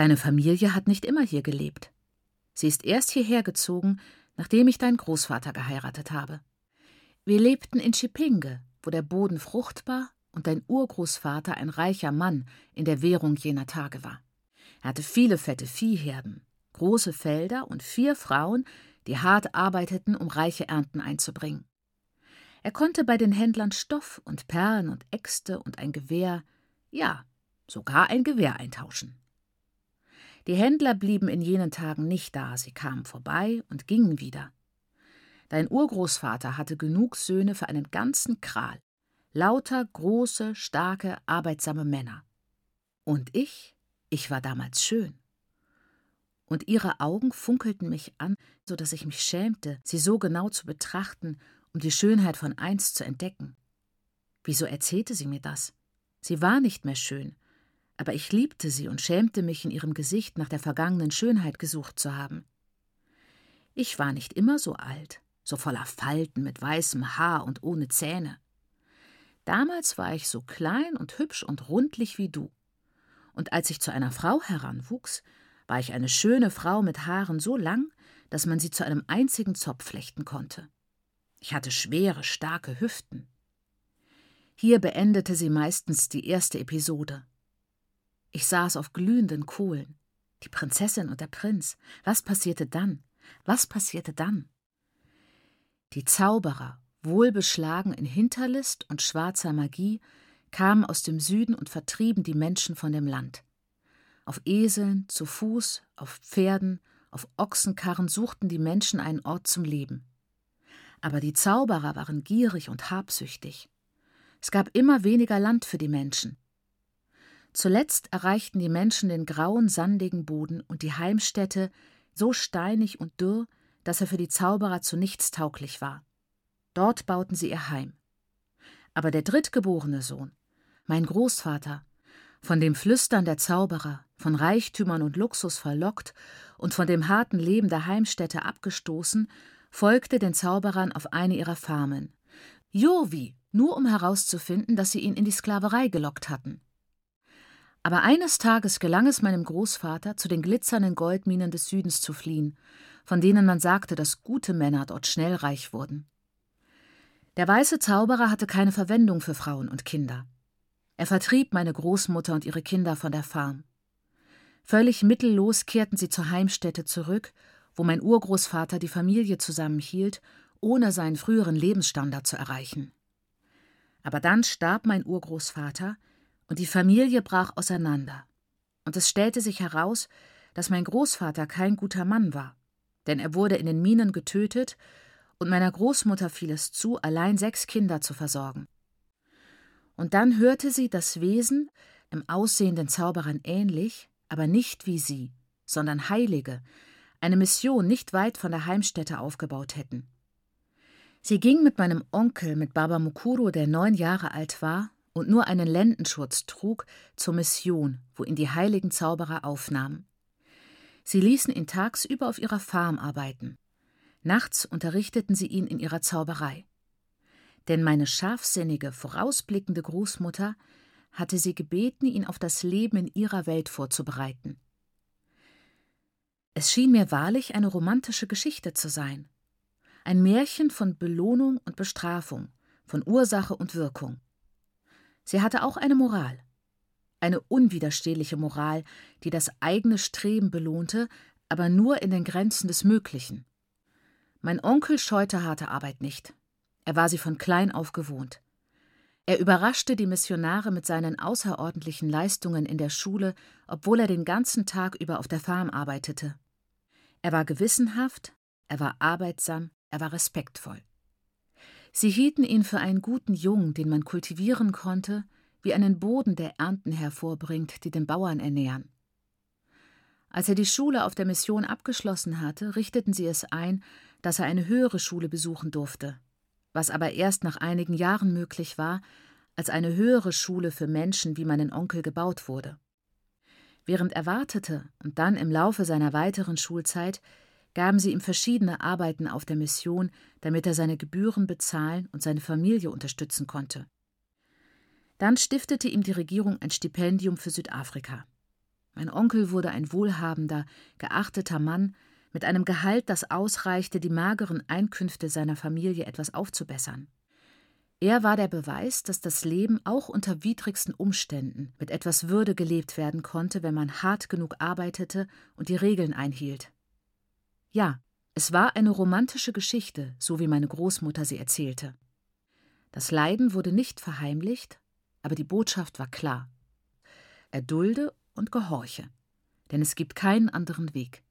Deine Familie hat nicht immer hier gelebt. Sie ist erst hierher gezogen, nachdem ich deinen Großvater geheiratet habe. Wir lebten in Chipinge, wo der Boden fruchtbar und dein Urgroßvater ein reicher Mann in der Währung jener Tage war. Er hatte viele fette Viehherden, große Felder und vier Frauen, die hart arbeiteten, um reiche Ernten einzubringen. Er konnte bei den Händlern Stoff und Perlen und Äxte und ein Gewehr, ja, sogar ein Gewehr eintauschen. Die Händler blieben in jenen Tagen nicht da, sie kamen vorbei und gingen wieder. Dein Urgroßvater hatte genug Söhne für einen ganzen Kral, lauter große, starke, arbeitsame Männer. Und ich, ich war damals schön. Und ihre Augen funkelten mich an, so dass ich mich schämte, sie so genau zu betrachten, um die Schönheit von einst zu entdecken. Wieso erzählte sie mir das? Sie war nicht mehr schön, aber ich liebte sie und schämte mich in ihrem Gesicht nach der vergangenen Schönheit gesucht zu haben. Ich war nicht immer so alt, so voller Falten, mit weißem Haar und ohne Zähne. Damals war ich so klein und hübsch und rundlich wie du. Und als ich zu einer Frau heranwuchs, war ich eine schöne Frau mit Haaren so lang, dass man sie zu einem einzigen Zopf flechten konnte. Ich hatte schwere, starke Hüften. Hier beendete sie meistens die erste Episode. Ich saß auf glühenden Kohlen. Die Prinzessin und der Prinz. Was passierte dann? Was passierte dann? Die Zauberer, wohlbeschlagen in Hinterlist und schwarzer Magie, kamen aus dem Süden und vertrieben die Menschen von dem Land. Auf Eseln, zu Fuß, auf Pferden, auf Ochsenkarren suchten die Menschen einen Ort zum Leben. Aber die Zauberer waren gierig und habsüchtig. Es gab immer weniger Land für die Menschen. Zuletzt erreichten die Menschen den grauen, sandigen Boden und die Heimstätte so steinig und dürr, dass er für die Zauberer zu nichts tauglich war. Dort bauten sie ihr Heim. Aber der drittgeborene Sohn, mein Großvater, von dem Flüstern der Zauberer, von Reichtümern und Luxus verlockt und von dem harten Leben der Heimstätte abgestoßen, folgte den Zauberern auf eine ihrer Farmen. Jovi, nur um herauszufinden, dass sie ihn in die Sklaverei gelockt hatten. Aber eines Tages gelang es meinem Großvater, zu den glitzernden Goldminen des Südens zu fliehen, von denen man sagte, dass gute Männer dort schnell reich wurden. Der weiße Zauberer hatte keine Verwendung für Frauen und Kinder. Er vertrieb meine Großmutter und ihre Kinder von der Farm. Völlig mittellos kehrten sie zur Heimstätte zurück, wo mein Urgroßvater die Familie zusammenhielt, ohne seinen früheren Lebensstandard zu erreichen. Aber dann starb mein Urgroßvater, und die Familie brach auseinander. Und es stellte sich heraus, dass mein Großvater kein guter Mann war, denn er wurde in den Minen getötet, und meiner Großmutter fiel es zu, allein sechs Kinder zu versorgen. Und dann hörte sie, dass Wesen, im Aussehen den Zauberern ähnlich, aber nicht wie sie, sondern Heilige, eine Mission nicht weit von der Heimstätte aufgebaut hätten. Sie ging mit meinem Onkel, mit Baba Mukuro, der neun Jahre alt war, und nur einen Lendenschurz trug, zur Mission, wo ihn die heiligen Zauberer aufnahmen. Sie ließen ihn tagsüber auf ihrer Farm arbeiten. Nachts unterrichteten sie ihn in ihrer Zauberei. Denn meine scharfsinnige, vorausblickende Großmutter hatte sie gebeten, ihn auf das Leben in ihrer Welt vorzubereiten. Es schien mir wahrlich eine romantische Geschichte zu sein. Ein Märchen von Belohnung und Bestrafung, von Ursache und Wirkung. Sie hatte auch eine Moral. Eine unwiderstehliche Moral, die das eigene Streben belohnte, aber nur in den Grenzen des Möglichen. Mein Onkel scheute harte Arbeit nicht. Er war sie von klein auf gewohnt. Er überraschte die Missionare mit seinen außerordentlichen Leistungen in der Schule, obwohl er den ganzen Tag über auf der Farm arbeitete. Er war gewissenhaft, er war arbeitsam, er war respektvoll. Sie hielten ihn für einen guten Jungen, den man kultivieren konnte, wie einen Boden, der Ernten hervorbringt, die den Bauern ernähren. Als er die Schule auf der Mission abgeschlossen hatte, richteten sie es ein, dass er eine höhere Schule besuchen durfte, was aber erst nach einigen Jahren möglich war, als eine höhere Schule für Menschen wie meinen Onkel gebaut wurde. Während er wartete und dann im Laufe seiner weiteren Schulzeit gaben sie ihm verschiedene Arbeiten auf der Mission, damit er seine Gebühren bezahlen und seine Familie unterstützen konnte. Dann stiftete ihm die Regierung ein Stipendium für Südafrika. Mein Onkel wurde ein wohlhabender, geachteter Mann mit einem Gehalt, das ausreichte, die mageren Einkünfte seiner Familie etwas aufzubessern. Er war der Beweis, dass das Leben auch unter widrigsten Umständen mit etwas Würde gelebt werden konnte, wenn man hart genug arbeitete und die Regeln einhielt. Ja, es war eine romantische Geschichte, so wie meine Großmutter sie erzählte. Das Leiden wurde nicht verheimlicht, aber die Botschaft war klar. Erdulde und gehorche, denn es gibt keinen anderen Weg.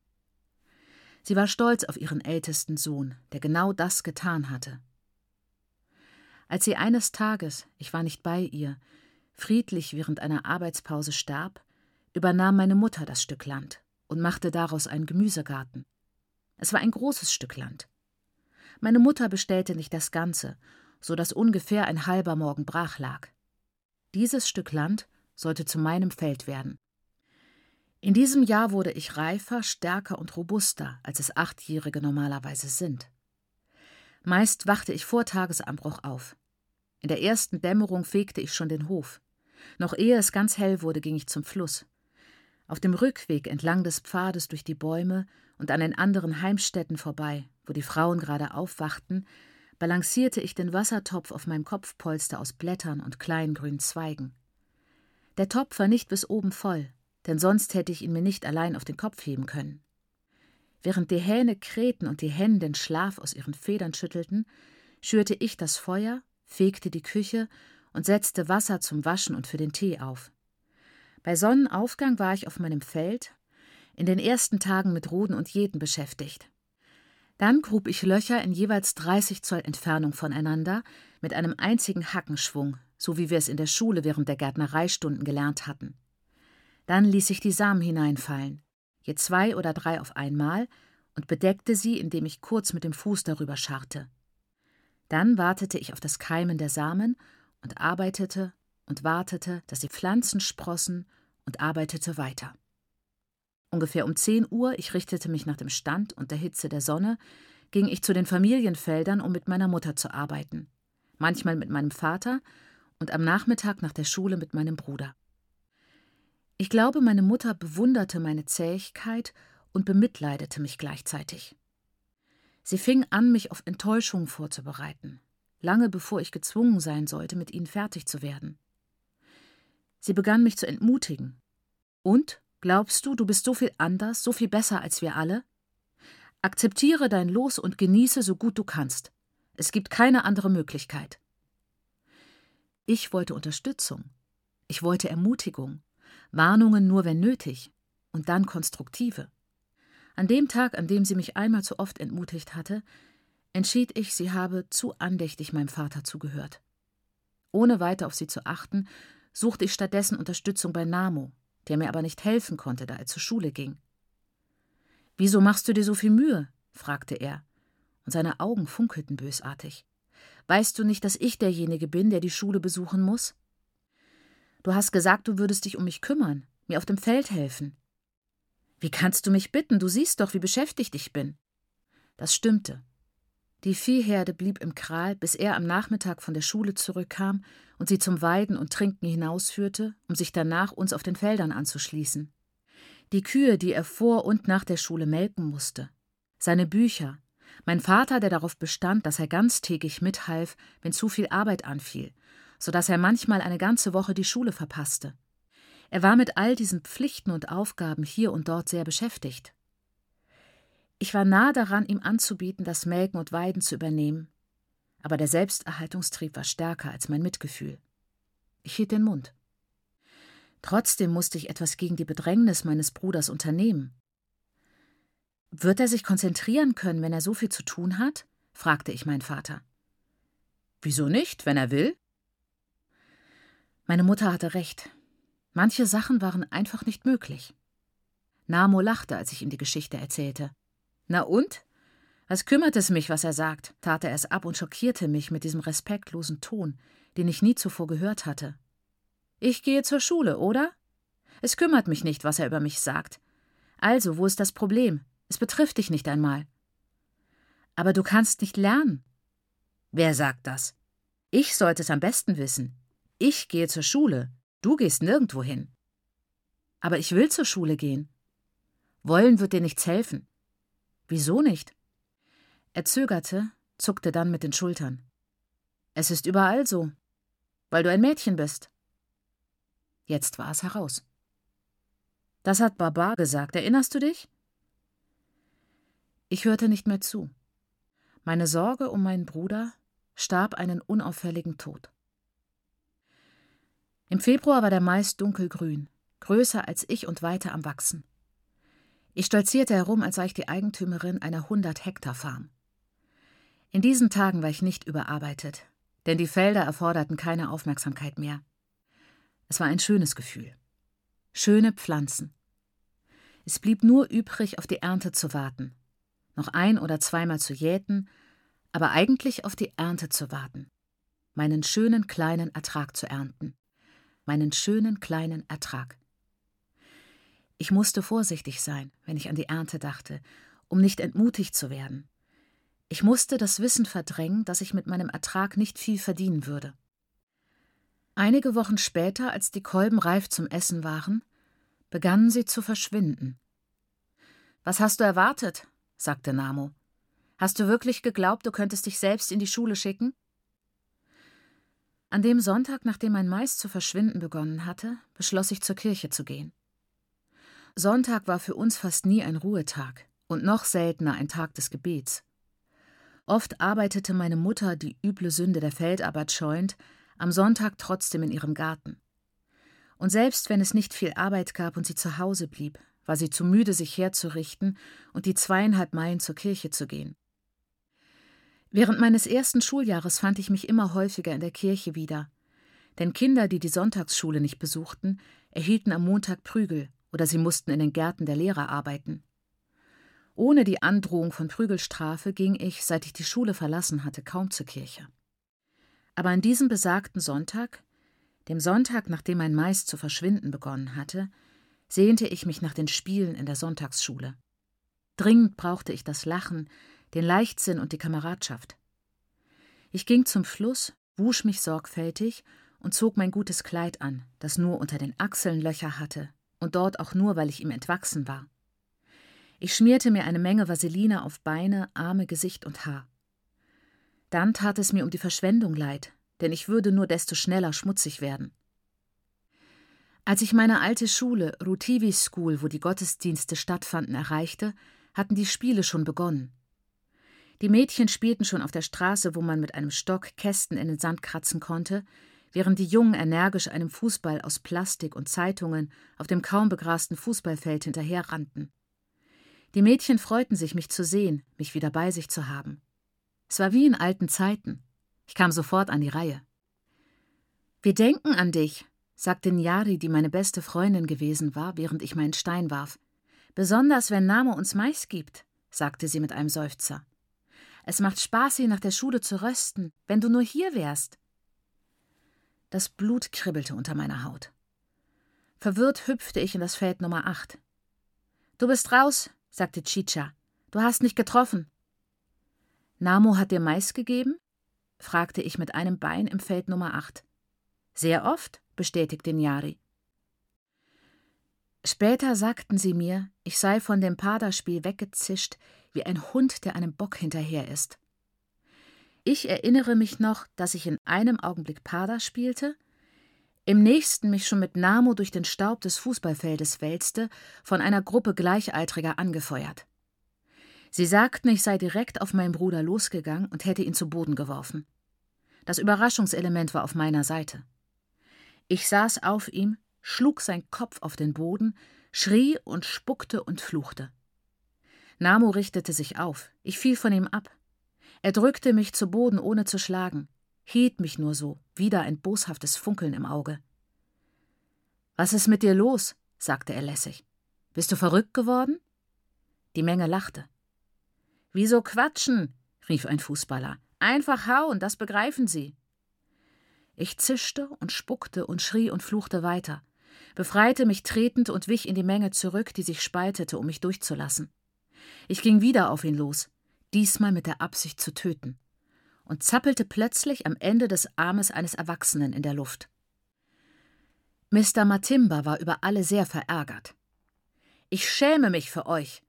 Sie war stolz auf ihren ältesten Sohn, der genau das getan hatte. Als sie eines Tages, ich war nicht bei ihr, friedlich während einer Arbeitspause starb, übernahm meine Mutter das Stück Land und machte daraus einen Gemüsegarten. Es war ein großes Stück Land. Meine Mutter bestellte nicht das Ganze, so dass ungefähr ein halber Morgen brach lag. Dieses Stück Land sollte zu meinem Feld werden. In diesem Jahr wurde ich reifer, stärker und robuster, als es Achtjährige normalerweise sind. Meist wachte ich vor Tagesanbruch auf. In der ersten Dämmerung fegte ich schon den Hof. Noch ehe es ganz hell wurde, ging ich zum Fluss. Auf dem Rückweg entlang des Pfades durch die Bäume und an den anderen Heimstätten vorbei, wo die Frauen gerade aufwachten, balancierte ich den Wassertopf auf meinem Kopfpolster aus Blättern und kleinen grünen Zweigen. Der Topf war nicht bis oben voll, denn sonst hätte ich ihn mir nicht allein auf den Kopf heben können. Während die Hähne krähten und die Hennen den Schlaf aus ihren Federn schüttelten, schürte ich das Feuer fegte die Küche und setzte Wasser zum Waschen und für den Tee auf. Bei Sonnenaufgang war ich auf meinem Feld, in den ersten Tagen mit Ruden und Jäten beschäftigt. Dann grub ich Löcher in jeweils 30 Zoll Entfernung voneinander mit einem einzigen Hackenschwung, so wie wir es in der Schule während der Gärtnereistunden gelernt hatten. Dann ließ ich die Samen hineinfallen, je zwei oder drei auf einmal, und bedeckte sie, indem ich kurz mit dem Fuß darüber scharrte. Dann wartete ich auf das Keimen der Samen und arbeitete und wartete, dass die Pflanzen sprossen und arbeitete weiter. Ungefähr um zehn Uhr, ich richtete mich nach dem Stand und der Hitze der Sonne, ging ich zu den Familienfeldern, um mit meiner Mutter zu arbeiten, manchmal mit meinem Vater und am Nachmittag nach der Schule mit meinem Bruder. Ich glaube, meine Mutter bewunderte meine Zähigkeit und bemitleidete mich gleichzeitig. Sie fing an, mich auf Enttäuschungen vorzubereiten, lange bevor ich gezwungen sein sollte, mit ihnen fertig zu werden. Sie begann mich zu entmutigen. Und? Glaubst du, du bist so viel anders, so viel besser als wir alle? Akzeptiere dein Los und genieße so gut du kannst. Es gibt keine andere Möglichkeit. Ich wollte Unterstützung. Ich wollte Ermutigung. Warnungen nur, wenn nötig. Und dann konstruktive. An dem Tag, an dem sie mich einmal zu oft entmutigt hatte, entschied ich, sie habe zu andächtig meinem Vater zugehört. Ohne weiter auf sie zu achten, suchte ich stattdessen Unterstützung bei Namo, der mir aber nicht helfen konnte, da er zur Schule ging. Wieso machst du dir so viel Mühe? fragte er, und seine Augen funkelten bösartig. Weißt du nicht, dass ich derjenige bin, der die Schule besuchen muss? Du hast gesagt, du würdest dich um mich kümmern, mir auf dem Feld helfen. Wie kannst du mich bitten? Du siehst doch, wie beschäftigt ich bin. Das stimmte. Die Viehherde blieb im Kral, bis er am Nachmittag von der Schule zurückkam und sie zum Weiden und Trinken hinausführte, um sich danach uns auf den Feldern anzuschließen. Die Kühe, die er vor und nach der Schule melken musste. Seine Bücher. Mein Vater, der darauf bestand, dass er ganztägig mithalf, wenn zu viel Arbeit anfiel, so dass er manchmal eine ganze Woche die Schule verpasste. Er war mit all diesen Pflichten und Aufgaben hier und dort sehr beschäftigt. Ich war nahe daran, ihm anzubieten, das Melken und Weiden zu übernehmen, aber der Selbsterhaltungstrieb war stärker als mein Mitgefühl. Ich hielt den Mund. Trotzdem musste ich etwas gegen die Bedrängnis meines Bruders unternehmen. Wird er sich konzentrieren können, wenn er so viel zu tun hat? fragte ich meinen Vater. Wieso nicht, wenn er will? Meine Mutter hatte recht. Manche Sachen waren einfach nicht möglich. Namo lachte, als ich ihm die Geschichte erzählte. Na und? Was kümmert es mich, was er sagt? tat er es ab und schockierte mich mit diesem respektlosen Ton, den ich nie zuvor gehört hatte. Ich gehe zur Schule, oder? Es kümmert mich nicht, was er über mich sagt. Also, wo ist das Problem? Es betrifft dich nicht einmal. Aber du kannst nicht lernen. Wer sagt das? Ich sollte es am besten wissen. Ich gehe zur Schule. Du gehst nirgendwo hin. Aber ich will zur Schule gehen. Wollen wird dir nichts helfen. Wieso nicht? Er zögerte, zuckte dann mit den Schultern. Es ist überall so, weil du ein Mädchen bist. Jetzt war es heraus. Das hat Baba gesagt, erinnerst du dich? Ich hörte nicht mehr zu. Meine Sorge um meinen Bruder starb einen unauffälligen Tod. Im Februar war der Mais dunkelgrün, größer als ich und weiter am Wachsen. Ich stolzierte herum, als sei ich die Eigentümerin einer 100 Hektar Farm. In diesen Tagen war ich nicht überarbeitet, denn die Felder erforderten keine Aufmerksamkeit mehr. Es war ein schönes Gefühl. Schöne Pflanzen. Es blieb nur übrig, auf die Ernte zu warten, noch ein oder zweimal zu jäten, aber eigentlich auf die Ernte zu warten, meinen schönen kleinen Ertrag zu ernten, meinen schönen kleinen Ertrag. Ich musste vorsichtig sein, wenn ich an die Ernte dachte, um nicht entmutigt zu werden, ich musste das Wissen verdrängen, dass ich mit meinem Ertrag nicht viel verdienen würde. Einige Wochen später, als die Kolben reif zum Essen waren, begannen sie zu verschwinden. Was hast du erwartet? sagte Namo. Hast du wirklich geglaubt, du könntest dich selbst in die Schule schicken? An dem Sonntag, nachdem mein Mais zu verschwinden begonnen hatte, beschloss ich zur Kirche zu gehen. Sonntag war für uns fast nie ein Ruhetag und noch seltener ein Tag des Gebets. Oft arbeitete meine Mutter, die üble Sünde der Feldarbeit scheuend, am Sonntag trotzdem in ihrem Garten. Und selbst wenn es nicht viel Arbeit gab und sie zu Hause blieb, war sie zu müde, sich herzurichten und die zweieinhalb Meilen zur Kirche zu gehen. Während meines ersten Schuljahres fand ich mich immer häufiger in der Kirche wieder, denn Kinder, die die Sonntagsschule nicht besuchten, erhielten am Montag Prügel oder sie mussten in den Gärten der Lehrer arbeiten. Ohne die Androhung von Prügelstrafe ging ich, seit ich die Schule verlassen hatte, kaum zur Kirche. Aber an diesem besagten Sonntag, dem Sonntag, nachdem mein Mais zu verschwinden begonnen hatte, sehnte ich mich nach den Spielen in der Sonntagsschule. Dringend brauchte ich das Lachen, den Leichtsinn und die Kameradschaft. Ich ging zum Fluss, wusch mich sorgfältig und zog mein gutes Kleid an, das nur unter den Achseln Löcher hatte und dort auch nur, weil ich ihm entwachsen war. Ich schmierte mir eine Menge Vaseline auf Beine, Arme, Gesicht und Haar. Dann tat es mir um die Verschwendung leid, denn ich würde nur desto schneller schmutzig werden. Als ich meine alte Schule, Rutivi School, wo die Gottesdienste stattfanden, erreichte, hatten die Spiele schon begonnen. Die Mädchen spielten schon auf der Straße, wo man mit einem Stock Kästen in den Sand kratzen konnte, während die Jungen energisch einem Fußball aus Plastik und Zeitungen auf dem kaum begrasten Fußballfeld hinterherrannten. Die Mädchen freuten sich, mich zu sehen, mich wieder bei sich zu haben. Es war wie in alten Zeiten. Ich kam sofort an die Reihe. Wir denken an dich, sagte Njari, die meine beste Freundin gewesen war, während ich meinen Stein warf. Besonders wenn Name uns Mais gibt, sagte sie mit einem Seufzer. Es macht Spaß, sie nach der Schule zu rösten, wenn du nur hier wärst. Das Blut kribbelte unter meiner Haut. Verwirrt hüpfte ich in das Feld Nummer 8. Du bist raus, sagte Chicha. Du hast nicht getroffen. Namo hat dir Mais gegeben? fragte ich mit einem Bein im Feld Nummer 8. Sehr oft, bestätigte Nyari. Später sagten sie mir, ich sei von dem Paderspiel weggezischt wie ein Hund, der einem Bock hinterher ist. Ich erinnere mich noch, dass ich in einem Augenblick Pader spielte im nächsten mich schon mit Namo durch den Staub des Fußballfeldes wälzte, von einer Gruppe Gleichaltriger angefeuert. Sie sagten, ich sei direkt auf meinen Bruder losgegangen und hätte ihn zu Boden geworfen. Das Überraschungselement war auf meiner Seite. Ich saß auf ihm, schlug sein Kopf auf den Boden, schrie und spuckte und fluchte. Namo richtete sich auf, ich fiel von ihm ab. Er drückte mich zu Boden, ohne zu schlagen hielt mich nur so, wieder ein boshaftes Funkeln im Auge. Was ist mit dir los? sagte er lässig. Bist du verrückt geworden? Die Menge lachte. Wieso quatschen? rief ein Fußballer. Einfach hauen, das begreifen Sie. Ich zischte und spuckte und schrie und fluchte weiter, befreite mich tretend und wich in die Menge zurück, die sich spaltete, um mich durchzulassen. Ich ging wieder auf ihn los, diesmal mit der Absicht zu töten und zappelte plötzlich am Ende des Armes eines Erwachsenen in der Luft. Mr. Matimba war über alle sehr verärgert. Ich schäme mich für euch,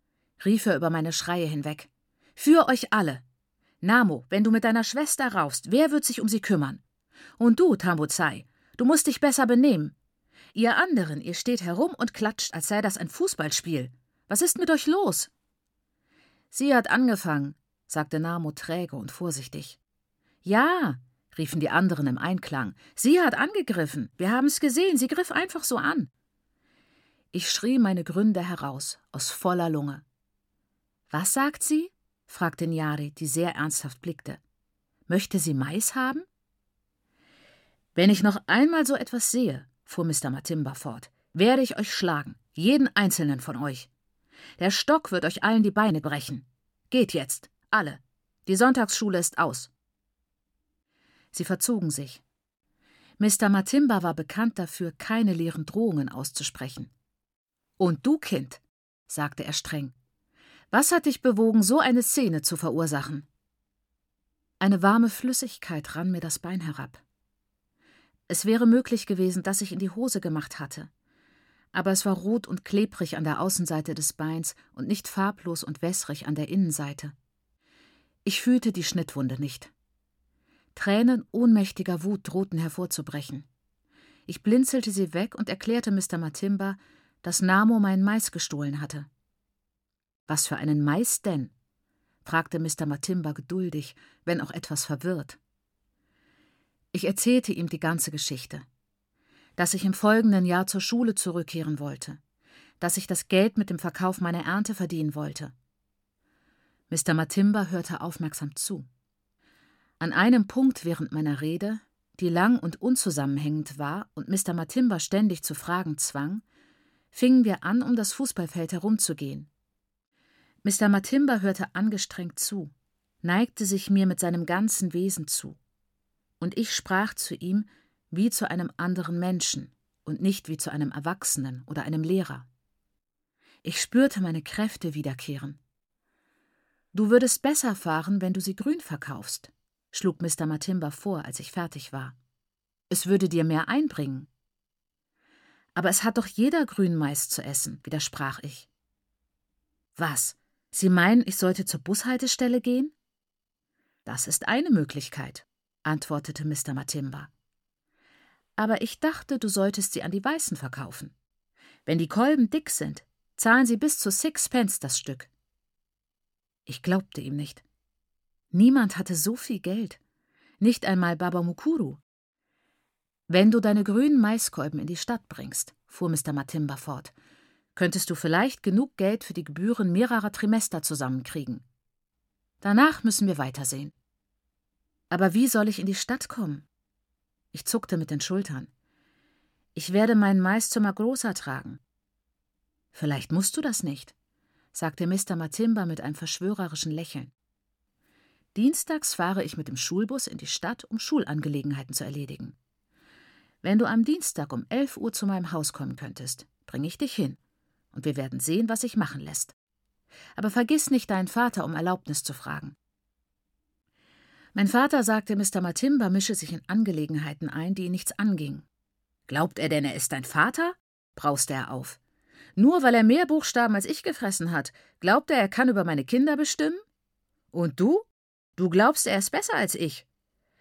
rief er über meine Schreie hinweg. Für euch alle. Namo, wenn du mit deiner Schwester raufst, wer wird sich um sie kümmern? Und du, Tambuzai, du musst dich besser benehmen. Ihr anderen, ihr steht herum und klatscht, als sei das ein Fußballspiel. Was ist mit euch los? Sie hat angefangen, sagte Namo träge und vorsichtig. Ja, riefen die anderen im Einklang. Sie hat angegriffen. Wir haben es gesehen. Sie griff einfach so an. Ich schrie meine Gründe heraus, aus voller Lunge. Was sagt sie? fragte Nyari, die sehr ernsthaft blickte. Möchte sie Mais haben? Wenn ich noch einmal so etwas sehe, fuhr Mr. Matimba fort, werde ich euch schlagen, jeden einzelnen von euch. Der Stock wird euch allen die Beine brechen. Geht jetzt, alle. Die Sonntagsschule ist aus. Sie verzogen sich. Mr. Matimba war bekannt dafür, keine leeren Drohungen auszusprechen. Und du, Kind, sagte er streng, was hat dich bewogen, so eine Szene zu verursachen? Eine warme Flüssigkeit rann mir das Bein herab. Es wäre möglich gewesen, dass ich in die Hose gemacht hatte. Aber es war rot und klebrig an der Außenseite des Beins und nicht farblos und wässrig an der Innenseite. Ich fühlte die Schnittwunde nicht. Tränen ohnmächtiger Wut drohten hervorzubrechen. Ich blinzelte sie weg und erklärte Mr. Matimba, dass Namo meinen Mais gestohlen hatte. Was für einen Mais denn? fragte Mr. Matimba geduldig, wenn auch etwas verwirrt. Ich erzählte ihm die ganze Geschichte. Dass ich im folgenden Jahr zur Schule zurückkehren wollte. Dass ich das Geld mit dem Verkauf meiner Ernte verdienen wollte. Mr. Matimba hörte aufmerksam zu. An einem Punkt während meiner Rede, die lang und unzusammenhängend war und Mr. Matimba ständig zu fragen zwang, fingen wir an, um das Fußballfeld herumzugehen. Mr. Matimba hörte angestrengt zu, neigte sich mir mit seinem ganzen Wesen zu. Und ich sprach zu ihm wie zu einem anderen Menschen und nicht wie zu einem Erwachsenen oder einem Lehrer. Ich spürte meine Kräfte wiederkehren. Du würdest besser fahren, wenn du sie grün verkaufst schlug Mr. Matimba vor, als ich fertig war. Es würde dir mehr einbringen. Aber es hat doch jeder Grünmais zu essen, widersprach ich. Was? Sie meinen, ich sollte zur Bushaltestelle gehen? Das ist eine Möglichkeit, antwortete Mr. Matimba. Aber ich dachte, du solltest sie an die Weißen verkaufen. Wenn die Kolben dick sind, zahlen sie bis zu Sixpence das Stück. Ich glaubte ihm nicht. Niemand hatte so viel Geld. Nicht einmal Baba Mukuru. Wenn du deine grünen Maiskolben in die Stadt bringst, fuhr Mr. Matimba fort, könntest du vielleicht genug Geld für die Gebühren mehrerer Trimester zusammenkriegen. Danach müssen wir weitersehen. Aber wie soll ich in die Stadt kommen? Ich zuckte mit den Schultern. Ich werde meinen Mais zur Magrosa tragen. Vielleicht musst du das nicht, sagte Mr. Matimba mit einem verschwörerischen Lächeln. Dienstags fahre ich mit dem Schulbus in die Stadt, um Schulangelegenheiten zu erledigen. Wenn du am Dienstag um 11 Uhr zu meinem Haus kommen könntest, bringe ich dich hin, und wir werden sehen, was sich machen lässt. Aber vergiss nicht, deinen Vater um Erlaubnis zu fragen. Mein Vater sagte, Mr. Matimba mische sich in Angelegenheiten ein, die ihn nichts angingen. Glaubt er denn, er ist dein Vater? brauste er auf. Nur weil er mehr Buchstaben als ich gefressen hat, glaubt er, er kann über meine Kinder bestimmen? Und du? Du glaubst, er ist besser als ich.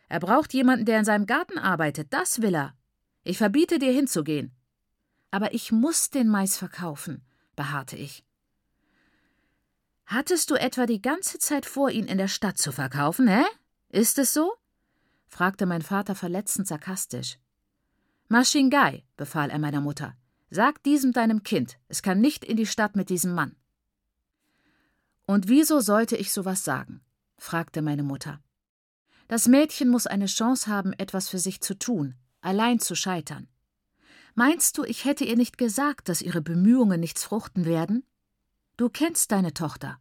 Er braucht jemanden, der in seinem Garten arbeitet, das will er. Ich verbiete dir hinzugehen. Aber ich muss den Mais verkaufen, beharrte ich. Hattest du etwa die ganze Zeit vor, ihn in der Stadt zu verkaufen, hä? Ist es so? fragte mein Vater verletzend sarkastisch. Maschingai, befahl er meiner Mutter, sag diesem deinem Kind, es kann nicht in die Stadt mit diesem Mann. Und wieso sollte ich sowas sagen? fragte meine Mutter. Das Mädchen muss eine Chance haben, etwas für sich zu tun, allein zu scheitern. Meinst du, ich hätte ihr nicht gesagt, dass ihre Bemühungen nichts fruchten werden? Du kennst deine Tochter.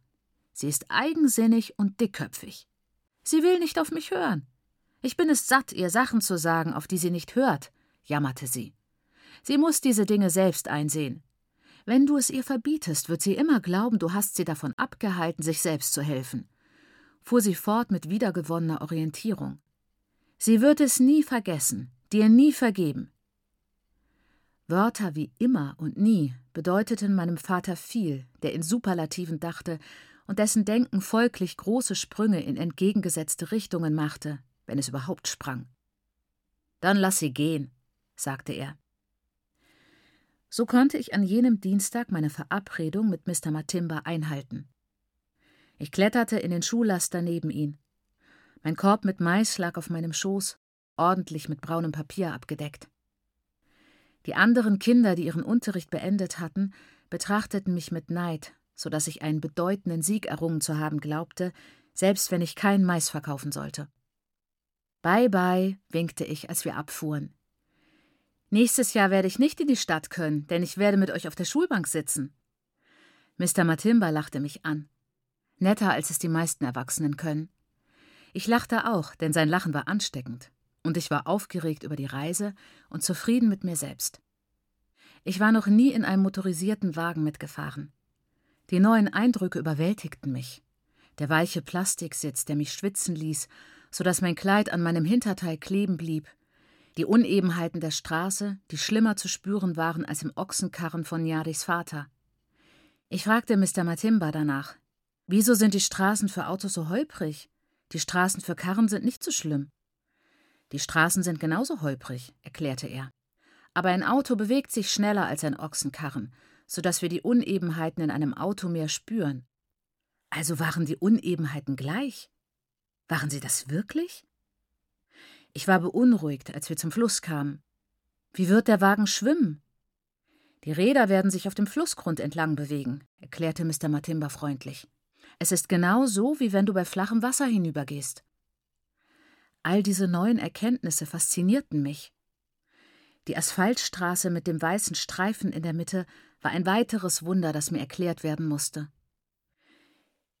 Sie ist eigensinnig und dickköpfig. Sie will nicht auf mich hören. Ich bin es satt, ihr Sachen zu sagen, auf die sie nicht hört, jammerte sie. Sie muss diese Dinge selbst einsehen. Wenn du es ihr verbietest, wird sie immer glauben, du hast sie davon abgehalten, sich selbst zu helfen fuhr sie fort mit wiedergewonnener Orientierung. Sie wird es nie vergessen, dir nie vergeben. Wörter wie immer und nie bedeuteten meinem Vater viel, der in Superlativen dachte und dessen Denken folglich große Sprünge in entgegengesetzte Richtungen machte, wenn es überhaupt sprang. Dann lass sie gehen, sagte er. So konnte ich an jenem Dienstag meine Verabredung mit Mr. Matimba einhalten. Ich kletterte in den Schuhlaster neben ihn. Mein Korb mit Mais lag auf meinem Schoß, ordentlich mit braunem Papier abgedeckt. Die anderen Kinder, die ihren Unterricht beendet hatten, betrachteten mich mit Neid so dass ich einen bedeutenden Sieg errungen zu haben glaubte, selbst wenn ich keinen Mais verkaufen sollte. Bye bye, winkte ich, als wir abfuhren. Nächstes Jahr werde ich nicht in die Stadt können, denn ich werde mit euch auf der Schulbank sitzen. Mr. Matimba lachte mich an. Netter, als es die meisten Erwachsenen können. Ich lachte auch, denn sein Lachen war ansteckend, und ich war aufgeregt über die Reise und zufrieden mit mir selbst. Ich war noch nie in einem motorisierten Wagen mitgefahren. Die neuen Eindrücke überwältigten mich. Der weiche Plastiksitz, der mich schwitzen ließ, so dass mein Kleid an meinem Hinterteil kleben blieb, die Unebenheiten der Straße, die schlimmer zu spüren waren als im Ochsenkarren von Yaris Vater. Ich fragte Mr. Matimba danach. Wieso sind die Straßen für Autos so holprig? Die Straßen für Karren sind nicht so schlimm. Die Straßen sind genauso holprig, erklärte er. Aber ein Auto bewegt sich schneller als ein Ochsenkarren, so dass wir die Unebenheiten in einem Auto mehr spüren. Also waren die Unebenheiten gleich? Waren sie das wirklich? Ich war beunruhigt, als wir zum Fluss kamen. Wie wird der Wagen schwimmen? Die Räder werden sich auf dem Flussgrund entlang bewegen, erklärte Mr. Matimba freundlich. Es ist genau so, wie wenn du bei flachem Wasser hinübergehst. All diese neuen Erkenntnisse faszinierten mich. Die Asphaltstraße mit dem weißen Streifen in der Mitte war ein weiteres Wunder, das mir erklärt werden musste.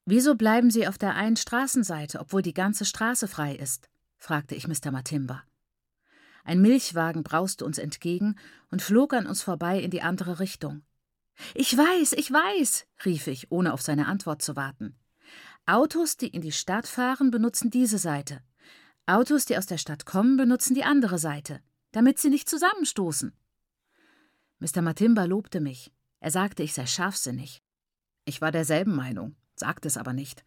Wieso bleiben Sie auf der einen Straßenseite, obwohl die ganze Straße frei ist? fragte ich Mr. Matimba. Ein Milchwagen brauste uns entgegen und flog an uns vorbei in die andere Richtung. Ich weiß, ich weiß, rief ich, ohne auf seine Antwort zu warten. Autos, die in die Stadt fahren, benutzen diese Seite. Autos, die aus der Stadt kommen, benutzen die andere Seite, damit sie nicht zusammenstoßen. Mr. Matimba lobte mich. Er sagte, ich sei scharfsinnig. Ich war derselben Meinung, sagte es aber nicht.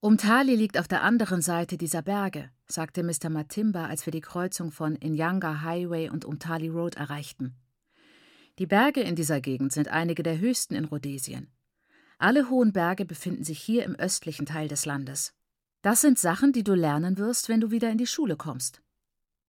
Umtali liegt auf der anderen Seite dieser Berge, sagte Mr. Matimba, als wir die Kreuzung von Inyanga Highway und Umtali Road erreichten. Die Berge in dieser Gegend sind einige der höchsten in Rhodesien. Alle hohen Berge befinden sich hier im östlichen Teil des Landes. Das sind Sachen, die du lernen wirst, wenn du wieder in die Schule kommst.